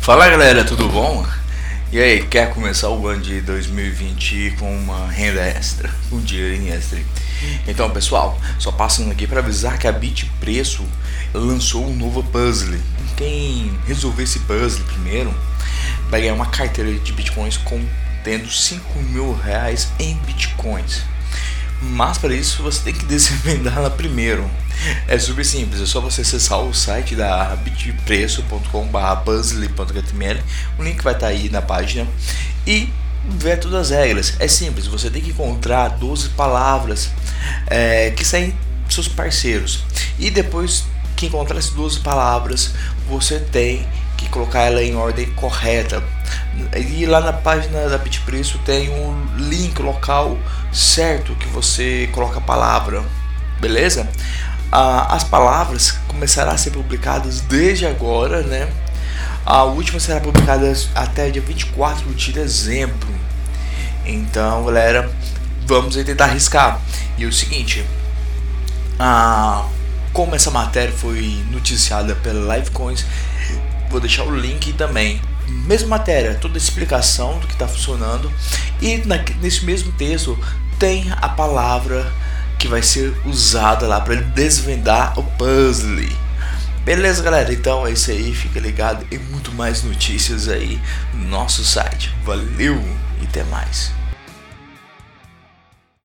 Fala galera, tudo bom? E aí, quer começar o ano de 2020 com uma renda extra, um dinheiro extra? Então pessoal, só passando aqui para avisar que a Bit Preço lançou um novo puzzle. Quem resolver esse puzzle primeiro vai ganhar uma carteira de bitcoins contendo 5 mil reais em bitcoins. Mas para isso você tem que desvendar ela primeiro. É super simples, é só você acessar o site da bitpreço.com/puzzle.html. O link vai estar tá aí na página e ver todas as regras. É simples, você tem que encontrar 12 palavras é, que saem seus parceiros e depois que encontrar essas 12 palavras, você tem que colocar ela em ordem correta. E lá na página da Bitpreço tem um link local certo que você coloca a palavra, beleza? Ah, as palavras começarão a ser publicadas desde agora, né? A última será publicada até dia 24 de dezembro. Então, galera, vamos tentar arriscar. E o seguinte, ah, como essa matéria foi noticiada pela Livecoins, Vou deixar o link também. Mesma matéria, toda a explicação do que está funcionando. E na, nesse mesmo texto tem a palavra que vai ser usada lá para desvendar o puzzle. Beleza, galera? Então é isso aí. Fica ligado e muito mais notícias aí no nosso site. Valeu e até mais.